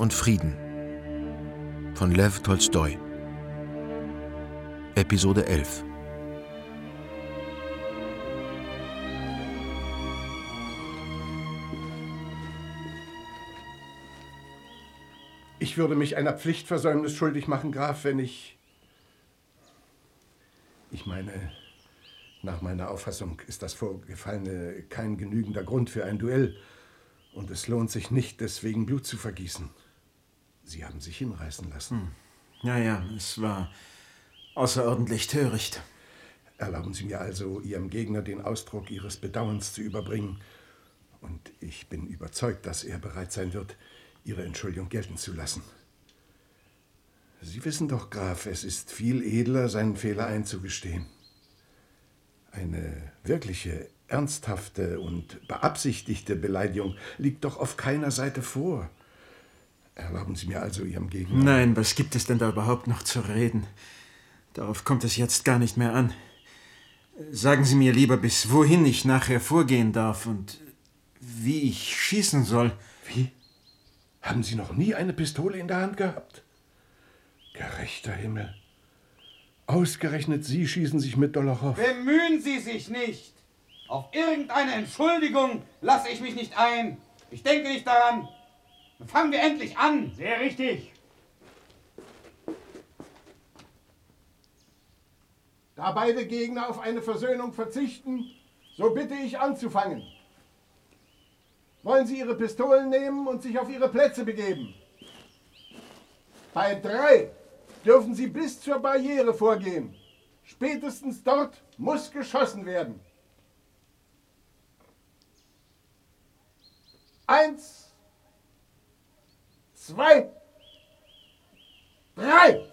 Und Frieden von Lev Tolstoi Episode 11 Ich würde mich einer Pflichtversäumnis schuldig machen, Graf, wenn ich... Ich meine, nach meiner Auffassung ist das Vorgefallene kein genügender Grund für ein Duell. Und es lohnt sich nicht, deswegen Blut zu vergießen. Sie haben sich hinreißen lassen. Hm. Ja, ja, es war außerordentlich töricht. Erlauben Sie mir also, Ihrem Gegner den Ausdruck Ihres Bedauerns zu überbringen. Und ich bin überzeugt, dass er bereit sein wird, Ihre Entschuldigung gelten zu lassen. Sie wissen doch, Graf, es ist viel edler, seinen Fehler einzugestehen. Eine wirkliche, ernsthafte und beabsichtigte Beleidigung liegt doch auf keiner Seite vor. Erlauben Sie mir also Ihrem Gegner. Nein, was gibt es denn da überhaupt noch zu reden? Darauf kommt es jetzt gar nicht mehr an. Sagen Sie mir lieber, bis wohin ich nachher vorgehen darf und wie ich schießen soll. Wie? Haben Sie noch nie eine Pistole in der Hand gehabt? Gerechter Himmel. Ausgerechnet Sie schießen sich mit Dolochow. Bemühen Sie sich nicht. Auf irgendeine Entschuldigung lasse ich mich nicht ein. Ich denke nicht daran. Fangen wir endlich an. Sehr richtig. Da beide Gegner auf eine Versöhnung verzichten, so bitte ich anzufangen. Wollen Sie Ihre Pistolen nehmen und sich auf Ihre Plätze begeben? Bei drei dürfen Sie bis zur Barriere vorgehen. Spätestens dort muss geschossen werden. Eins, zwei, drei.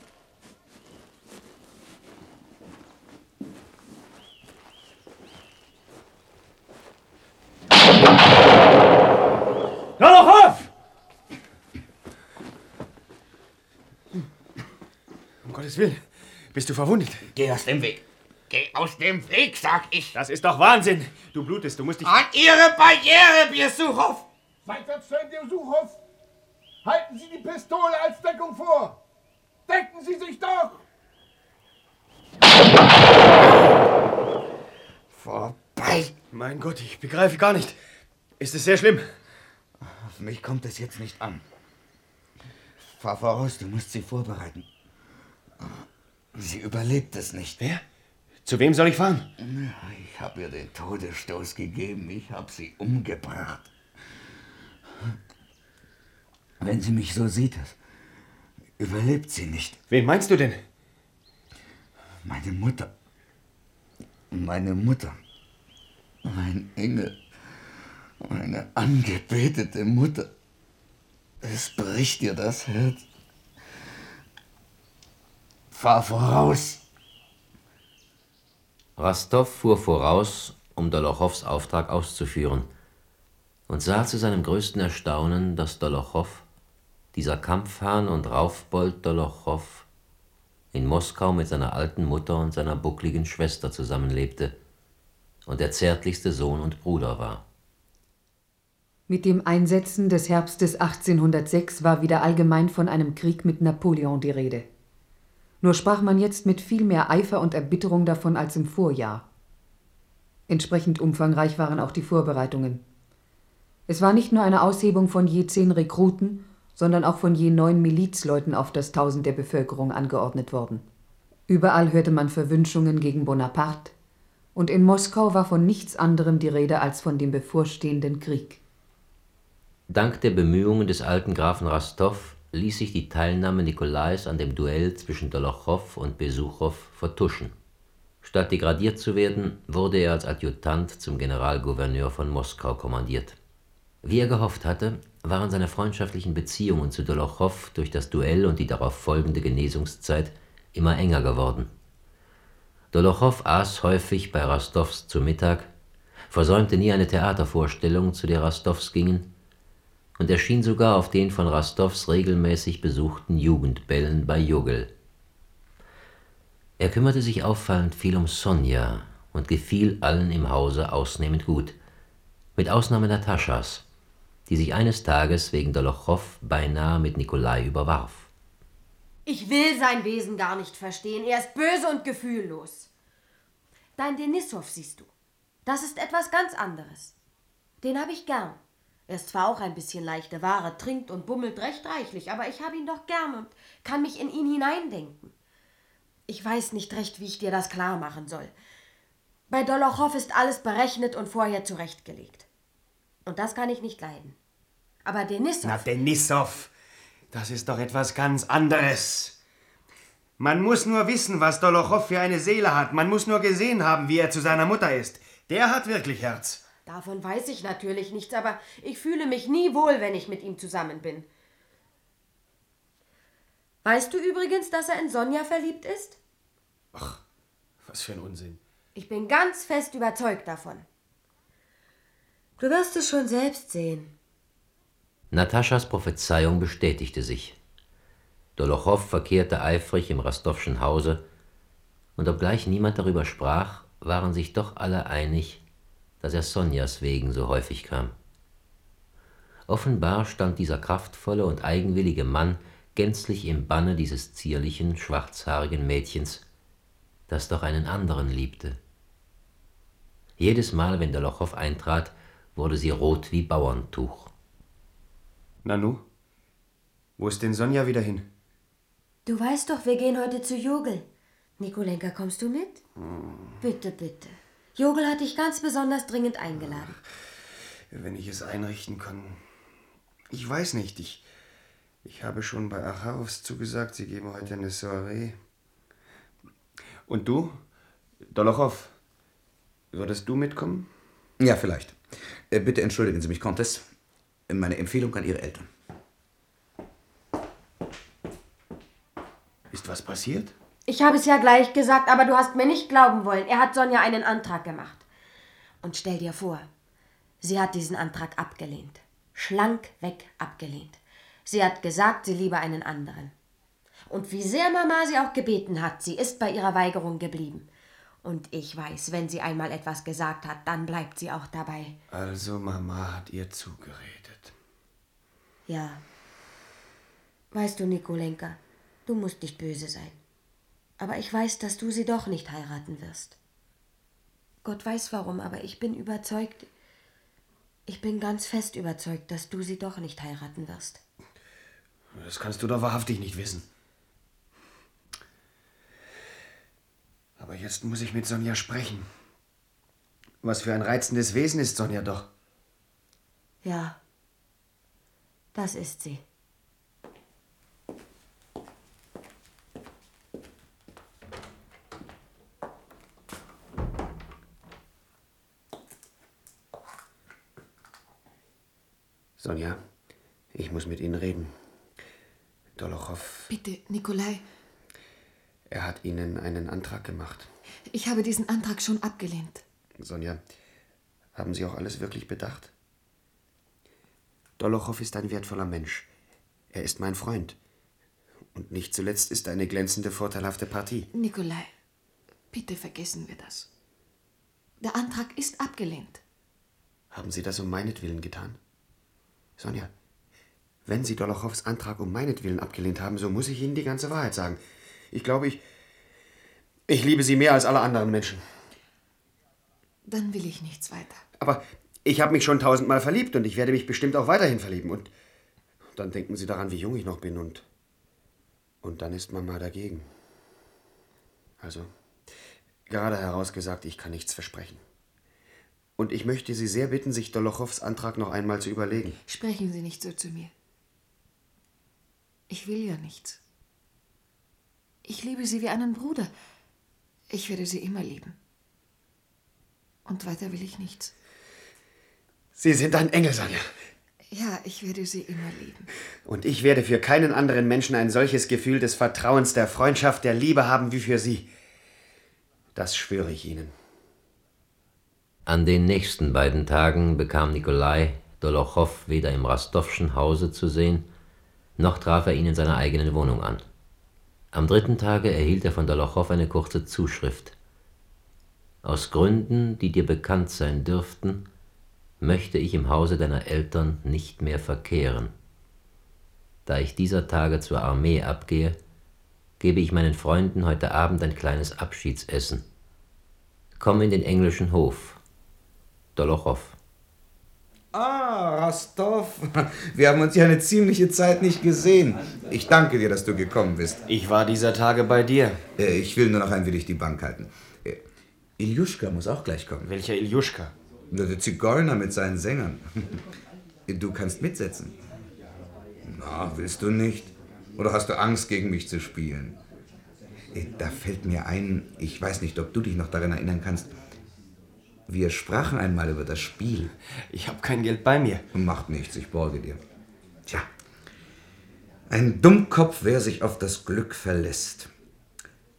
Gottes Willen. Bist du verwundet? Geh aus dem Weg. Geh aus dem Weg, sag ich. Das ist doch Wahnsinn. Du blutest, du musst dich... An Ihre Barriere, Biersuchow! Seitwärts, Biersuchow! Halten Sie die Pistole als Deckung vor! Decken Sie sich doch! Vorbei! Mein Gott, ich begreife gar nicht. Ist es sehr schlimm? Auf mich kommt es jetzt nicht an. Fahr voraus, du musst sie vorbereiten. Sie überlebt es nicht. Wer? Zu wem soll ich fahren? Ich habe ihr den Todesstoß gegeben. Ich habe sie umgebracht. Wenn sie mich so sieht, überlebt sie nicht. Wen meinst du denn? Meine Mutter. Meine Mutter. Mein Engel. Meine angebetete Mutter. Es bricht ihr das Herz. Fahr voraus! Rastow fuhr voraus, um Dolochows Auftrag auszuführen, und sah zu seinem größten Erstaunen, dass Dolochow, dieser Kampfhahn und Raufbold Dolochow, in Moskau mit seiner alten Mutter und seiner buckligen Schwester zusammenlebte und der zärtlichste Sohn und Bruder war. Mit dem Einsetzen des Herbstes 1806 war wieder allgemein von einem Krieg mit Napoleon die Rede. Nur sprach man jetzt mit viel mehr Eifer und Erbitterung davon als im Vorjahr. Entsprechend umfangreich waren auch die Vorbereitungen. Es war nicht nur eine Aushebung von je zehn Rekruten, sondern auch von je neun Milizleuten auf das Tausend der Bevölkerung angeordnet worden. Überall hörte man Verwünschungen gegen Bonaparte, und in Moskau war von nichts anderem die Rede als von dem bevorstehenden Krieg. Dank der Bemühungen des alten Grafen Rastow ließ sich die Teilnahme Nikolais an dem Duell zwischen Dolochow und Besuchow vertuschen. Statt degradiert zu werden, wurde er als Adjutant zum Generalgouverneur von Moskau kommandiert. Wie er gehofft hatte, waren seine freundschaftlichen Beziehungen zu Dolochow durch das Duell und die darauf folgende Genesungszeit immer enger geworden. Dolochow aß häufig bei Rastows zu Mittag, versäumte nie eine Theatervorstellung, zu der Rastows gingen, und erschien sogar auf den von Rastows regelmäßig besuchten Jugendbällen bei Jogel. Er kümmerte sich auffallend viel um Sonja und gefiel allen im Hause ausnehmend gut, mit Ausnahme Nataschas, die sich eines Tages wegen Dolochow beinahe mit Nikolai überwarf. Ich will sein Wesen gar nicht verstehen. Er ist böse und gefühllos. Dein Denissow siehst du. Das ist etwas ganz anderes. Den habe ich gern. Er ist zwar auch ein bisschen leichte Ware, trinkt und bummelt recht reichlich, aber ich habe ihn doch gern und kann mich in ihn hineindenken. Ich weiß nicht recht, wie ich dir das klar machen soll. Bei Dolochow ist alles berechnet und vorher zurechtgelegt. Und das kann ich nicht leiden. Aber Denissow. Na, Denissow, das ist doch etwas ganz anderes. Man muss nur wissen, was Dolochow für eine Seele hat. Man muss nur gesehen haben, wie er zu seiner Mutter ist. Der hat wirklich Herz. Davon weiß ich natürlich nichts, aber ich fühle mich nie wohl, wenn ich mit ihm zusammen bin. Weißt du übrigens, dass er in Sonja verliebt ist? Ach, was für ein Unsinn. Ich bin ganz fest überzeugt davon. Du wirst es schon selbst sehen. Nataschas Prophezeiung bestätigte sich. Dolochow verkehrte eifrig im Rastowschen Hause, und obgleich niemand darüber sprach, waren sich doch alle einig, dass er Sonjas wegen so häufig kam. Offenbar stand dieser kraftvolle und eigenwillige Mann gänzlich im Banne dieses zierlichen, schwarzhaarigen Mädchens, das doch einen anderen liebte. Jedes Mal, wenn Dolochow eintrat, wurde sie rot wie Bauerntuch. Nanu, wo ist denn Sonja wieder hin? Du weißt doch, wir gehen heute zu Jogel. Nikolenka, kommst du mit? Bitte, bitte. Jogel hat dich ganz besonders dringend eingeladen. Wenn ich es einrichten kann. Ich weiß nicht, ich, ich habe schon bei Acharovs zugesagt, sie geben heute eine Soiree. Und du? Dolochow, würdest du mitkommen? Ja, vielleicht. Äh, bitte entschuldigen Sie mich, Comtesse. Meine Empfehlung an Ihre Eltern. Ist was passiert? Ich habe es ja gleich gesagt, aber du hast mir nicht glauben wollen. Er hat Sonja einen Antrag gemacht. Und stell dir vor, sie hat diesen Antrag abgelehnt. Schlank weg abgelehnt. Sie hat gesagt, sie liebe einen anderen. Und wie sehr Mama sie auch gebeten hat, sie ist bei ihrer Weigerung geblieben. Und ich weiß, wenn sie einmal etwas gesagt hat, dann bleibt sie auch dabei. Also Mama hat ihr zugeredet. Ja. Weißt du, Nikolenka, du musst nicht böse sein. Aber ich weiß, dass du sie doch nicht heiraten wirst. Gott weiß warum, aber ich bin überzeugt, ich bin ganz fest überzeugt, dass du sie doch nicht heiraten wirst. Das kannst du doch wahrhaftig nicht wissen. Aber jetzt muss ich mit Sonja sprechen. Was für ein reizendes Wesen ist Sonja doch. Ja, das ist sie. Sonja, ich muss mit Ihnen reden. Dolochow, Bitte, Nikolai, er hat Ihnen einen Antrag gemacht. ich habe diesen Antrag schon abgelehnt. Sonja, haben Sie auch alles wirklich bedacht? Dolochow ist ein wertvoller Mensch. Er ist mein Freund. Und nicht zuletzt ist er eine glänzende, vorteilhafte Partie. Nikolai, bitte vergessen wir das. Der Antrag ist abgelehnt. Haben Sie das um meinetwillen getan? Sonja, wenn Sie Dolochows Antrag um meinetwillen abgelehnt haben, so muss ich Ihnen die ganze Wahrheit sagen. Ich glaube, ich. Ich liebe Sie mehr als alle anderen Menschen. Dann will ich nichts weiter. Aber ich habe mich schon tausendmal verliebt und ich werde mich bestimmt auch weiterhin verlieben. Und dann denken Sie daran, wie jung ich noch bin und. Und dann ist Mama dagegen. Also, gerade herausgesagt, ich kann nichts versprechen. Und ich möchte Sie sehr bitten, sich Dolochows Antrag noch einmal zu überlegen. Sprechen Sie nicht so zu mir. Ich will ja nichts. Ich liebe Sie wie einen Bruder. Ich werde Sie immer lieben. Und weiter will ich nichts. Sie sind ein Engel, Sonja. Ja, ich werde Sie immer lieben. Und ich werde für keinen anderen Menschen ein solches Gefühl des Vertrauens, der Freundschaft, der Liebe haben wie für Sie. Das schwöre ich Ihnen. An den nächsten beiden Tagen bekam Nikolai Dolochow weder im Rastowschen Hause zu sehen, noch traf er ihn in seiner eigenen Wohnung an. Am dritten Tage erhielt er von Dolochow eine kurze Zuschrift. Aus Gründen, die dir bekannt sein dürften, möchte ich im Hause deiner Eltern nicht mehr verkehren. Da ich dieser Tage zur Armee abgehe, gebe ich meinen Freunden heute Abend ein kleines Abschiedsessen. Komm in den englischen Hof. Dolochow. Ah, Rostov. Wir haben uns ja eine ziemliche Zeit nicht gesehen. Ich danke dir, dass du gekommen bist. Ich war dieser Tage bei dir. Äh, Ich will nur noch ein wenig die Bank halten. Äh, Iljuschka muss auch gleich kommen. Welcher Iljuschka? Der Zigeuner mit seinen Sängern. Du kannst mitsetzen. Na, willst du nicht? Oder hast du Angst, gegen mich zu spielen? Äh, Da fällt mir ein, ich weiß nicht, ob du dich noch daran erinnern kannst. Wir sprachen einmal über das Spiel. Ich habe kein Geld bei mir. Macht nichts, ich borge dir. Tja, ein Dummkopf, wer sich auf das Glück verlässt.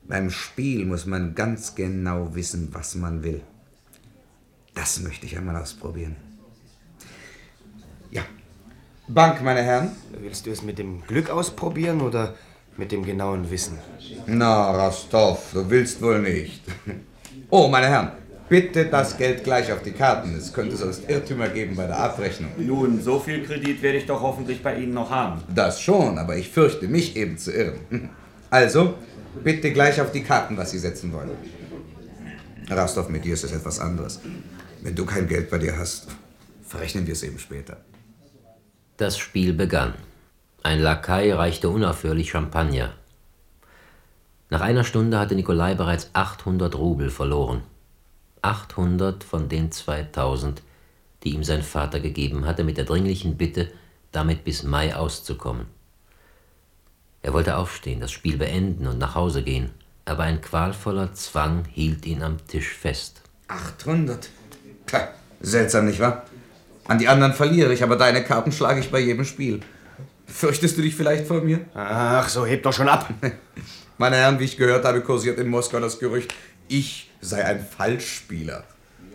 Beim Spiel muss man ganz genau wissen, was man will. Das möchte ich einmal ausprobieren. Ja. Bank, meine Herren. Willst du es mit dem Glück ausprobieren oder mit dem genauen Wissen? Na, Rostov, du willst wohl nicht. Oh, meine Herren, bitte das Geld gleich auf die Karten. Es könnte sonst Irrtümer geben bei der Abrechnung. Nun, so viel Kredit werde ich doch hoffentlich bei Ihnen noch haben. Das schon, aber ich fürchte mich eben zu irren. Also, bitte gleich auf die Karten, was Sie setzen wollen. Rastov, mit dir ist es etwas anderes. Wenn du kein Geld bei dir hast, verrechnen wir es eben später. Das Spiel begann. Ein Lakai reichte unaufhörlich Champagner. Nach einer Stunde hatte Nikolai bereits 800 Rubel verloren. 800 von den 2000, die ihm sein Vater gegeben hatte, mit der dringlichen Bitte, damit bis Mai auszukommen. Er wollte aufstehen, das Spiel beenden und nach Hause gehen, aber ein qualvoller Zwang hielt ihn am Tisch fest. 800? Tja, seltsam, nicht wahr? An die anderen verliere ich, aber deine Karten schlage ich bei jedem Spiel. Fürchtest du dich vielleicht vor mir? Ach, so hebt doch schon ab. Meine Herren, wie ich gehört habe, kursiert in Moskau das Gerücht, ich sei ein Falschspieler.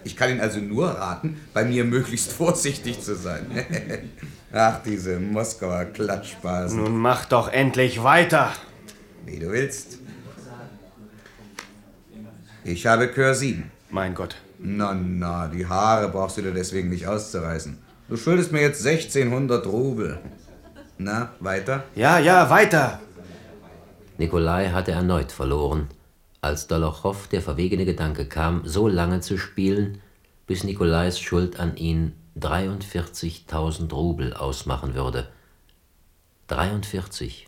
Ich kann Ihnen also nur raten, bei mir möglichst vorsichtig zu sein. Ach, diese Moskauer Klatschbasen. Nun mach doch endlich weiter. Wie du willst. Ich habe Kör 7. Mein Gott. Na, na, die Haare brauchst du dir deswegen nicht auszureißen. Du schuldest mir jetzt 1600 Rubel. Na, weiter? Ja, ja, weiter. Nikolai hatte erneut verloren, als Dolochow der verwegene Gedanke kam, so lange zu spielen, bis Nikolais Schuld an ihn 43.000 Rubel ausmachen würde. 43.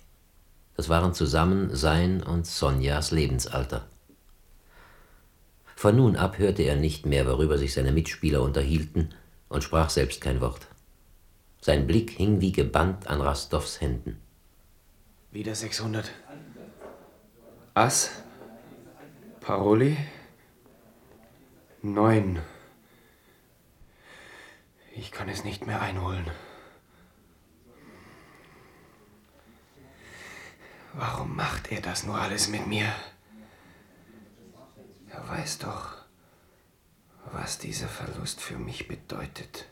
Das waren zusammen sein und Sonjas Lebensalter. Von nun ab hörte er nicht mehr, worüber sich seine Mitspieler unterhielten, und sprach selbst kein Wort. Sein Blick hing wie gebannt an Rastows Händen. Wieder 600. Ass. Paroli. Neun. Ich kann es nicht mehr einholen. Warum macht er das nur alles mit mir? Er weiß doch, was dieser Verlust für mich bedeutet.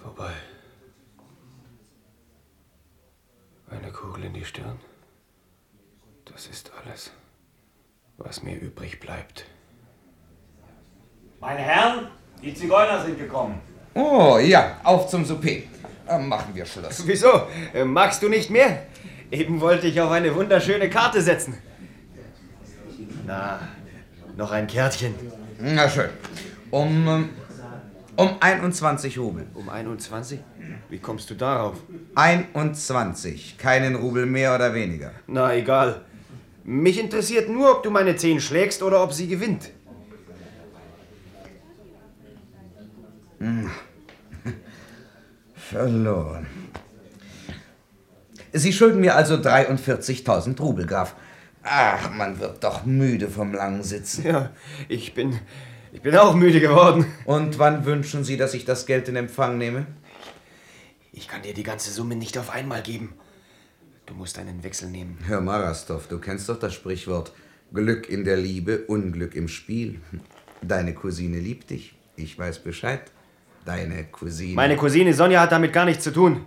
Vorbei. Eine Kugel in die Stirn. Das ist alles, was mir übrig bleibt. Meine Herren, die Zigeuner sind gekommen. Oh, ja, auf zum Souper. Äh, Machen wir Schluss. Wieso? Äh, Magst du nicht mehr? Eben wollte ich auf eine wunderschöne Karte setzen. Na, noch ein Kärtchen. Na schön. Um, ähm, um 21 Rubel. Um 21? Wie kommst du darauf? 21. Keinen Rubel mehr oder weniger. Na, egal. Mich interessiert nur, ob du meine 10 schlägst oder ob sie gewinnt. Hm. Verloren. Sie schulden mir also 43.000 Rubel, Graf. Ach, man wird doch müde vom langen Sitzen. Ja, ich bin. Ich bin auch müde geworden. Und wann wünschen Sie, dass ich das Geld in Empfang nehme? Ich kann dir die ganze Summe nicht auf einmal geben. Du musst einen Wechsel nehmen. Hör mal, Rastov, du kennst doch das Sprichwort Glück in der Liebe, Unglück im Spiel. Deine Cousine liebt dich. Ich weiß Bescheid. Deine Cousine. Meine Cousine Sonja hat damit gar nichts zu tun.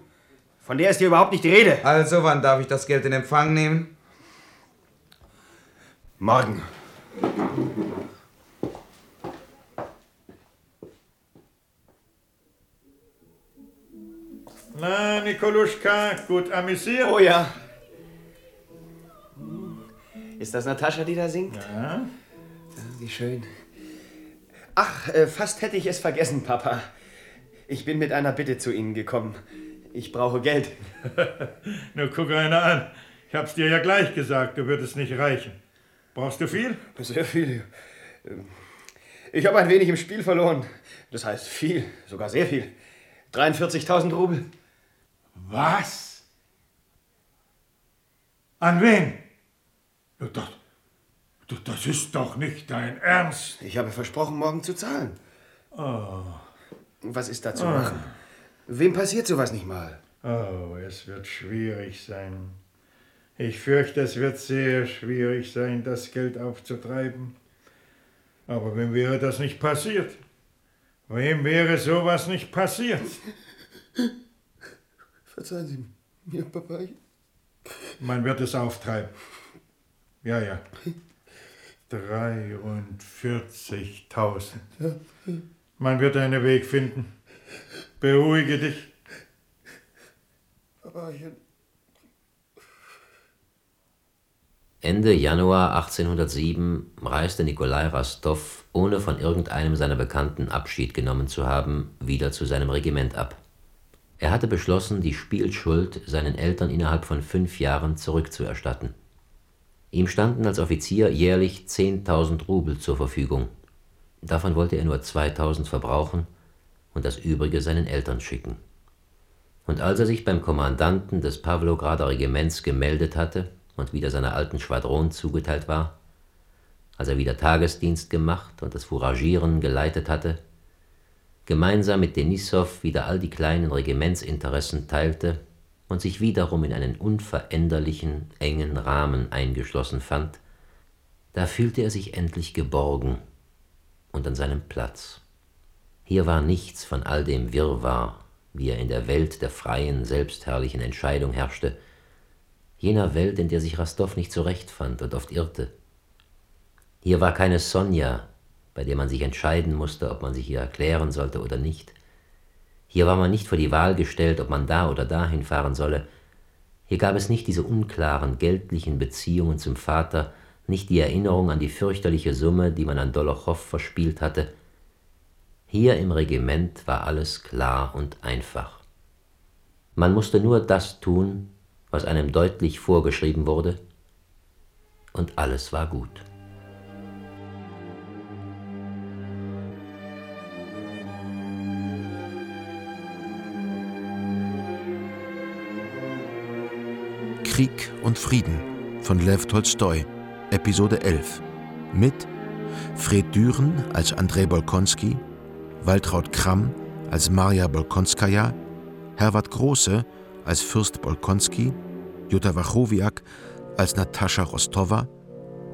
Von der ist hier überhaupt nicht die Rede. Also, wann darf ich das Geld in Empfang nehmen? Morgen. Na, Nikoluschka, gut amüsiert? Oh ja. Ist das Natascha, die da singt? Ja. Wie schön. Ach, äh, fast hätte ich es vergessen, Papa. Ich bin mit einer Bitte zu Ihnen gekommen. Ich brauche Geld. Nur guck einer an. Ich hab's dir ja gleich gesagt, du würdest nicht reichen. Brauchst du viel? Sehr viel. Ich habe ein wenig im Spiel verloren. Das heißt viel, sogar sehr viel. 43.000 Rubel. Was? An wen? Das, das, das ist doch nicht dein Ernst. Ich habe versprochen, morgen zu zahlen. Oh. Was ist da zu Ah. machen? Wem passiert sowas nicht mal? Oh, es wird schwierig sein. Ich fürchte, es wird sehr schwierig sein, das Geld aufzutreiben. Aber wem wäre das nicht passiert? Wem wäre sowas nicht passiert? Verzeihen Sie mir, Papa. Man wird es auftreiben. Ja, ja. 43.000. Man wird einen Weg finden. Beruhige dich. Papachen. Ende Januar 1807 reiste Nikolai Rastow, ohne von irgendeinem seiner Bekannten Abschied genommen zu haben, wieder zu seinem Regiment ab. Er hatte beschlossen, die Spielschuld seinen Eltern innerhalb von fünf Jahren zurückzuerstatten. Ihm standen als Offizier jährlich 10.000 Rubel zur Verfügung. Davon wollte er nur 2.000 verbrauchen und das übrige seinen Eltern schicken. Und als er sich beim Kommandanten des Pawlograder Regiments gemeldet hatte und wieder seiner alten Schwadron zugeteilt war, als er wieder Tagesdienst gemacht und das Fouragieren geleitet hatte, gemeinsam mit Denissow wieder all die kleinen Regimentsinteressen teilte und sich wiederum in einen unveränderlichen, engen Rahmen eingeschlossen fand, da fühlte er sich endlich geborgen und an seinem Platz. Hier war nichts von all dem Wirrwarr, wie er in der Welt der freien, selbstherrlichen Entscheidung herrschte, jener Welt, in der sich Rastow nicht zurechtfand und oft irrte. Hier war keine Sonja, bei der man sich entscheiden musste, ob man sich ihr erklären sollte oder nicht. Hier war man nicht vor die Wahl gestellt, ob man da oder dahin fahren solle. Hier gab es nicht diese unklaren geldlichen Beziehungen zum Vater, nicht die Erinnerung an die fürchterliche Summe, die man an Dolochow verspielt hatte. Hier im Regiment war alles klar und einfach. Man musste nur das tun, was einem deutlich vorgeschrieben wurde, und alles war gut. Krieg und Frieden von Lev Tolstoi, Episode 11. Mit Fred Düren als Andrei Bolkonski, Waltraud Kramm als Maria Bolkonskaja, Herwart Große als Fürst Bolkonski, Jutta Wachowiak als Natascha Rostowa,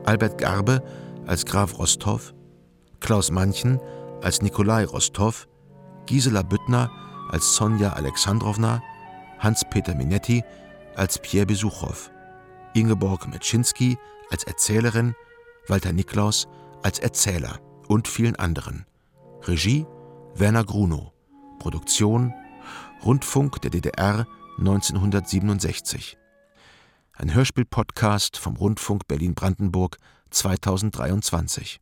Albert Garbe als Graf Rostow, Klaus Manchen als Nikolai Rostow, Gisela Büttner als Sonja Alexandrowna, Hans-Peter Minetti als Pierre Besuchow, Ingeborg Metschinski als Erzählerin, Walter Niklaus als Erzähler und vielen anderen. Regie Werner Grunow. Produktion Rundfunk der DDR 1967. Ein Hörspiel-Podcast vom Rundfunk Berlin-Brandenburg 2023.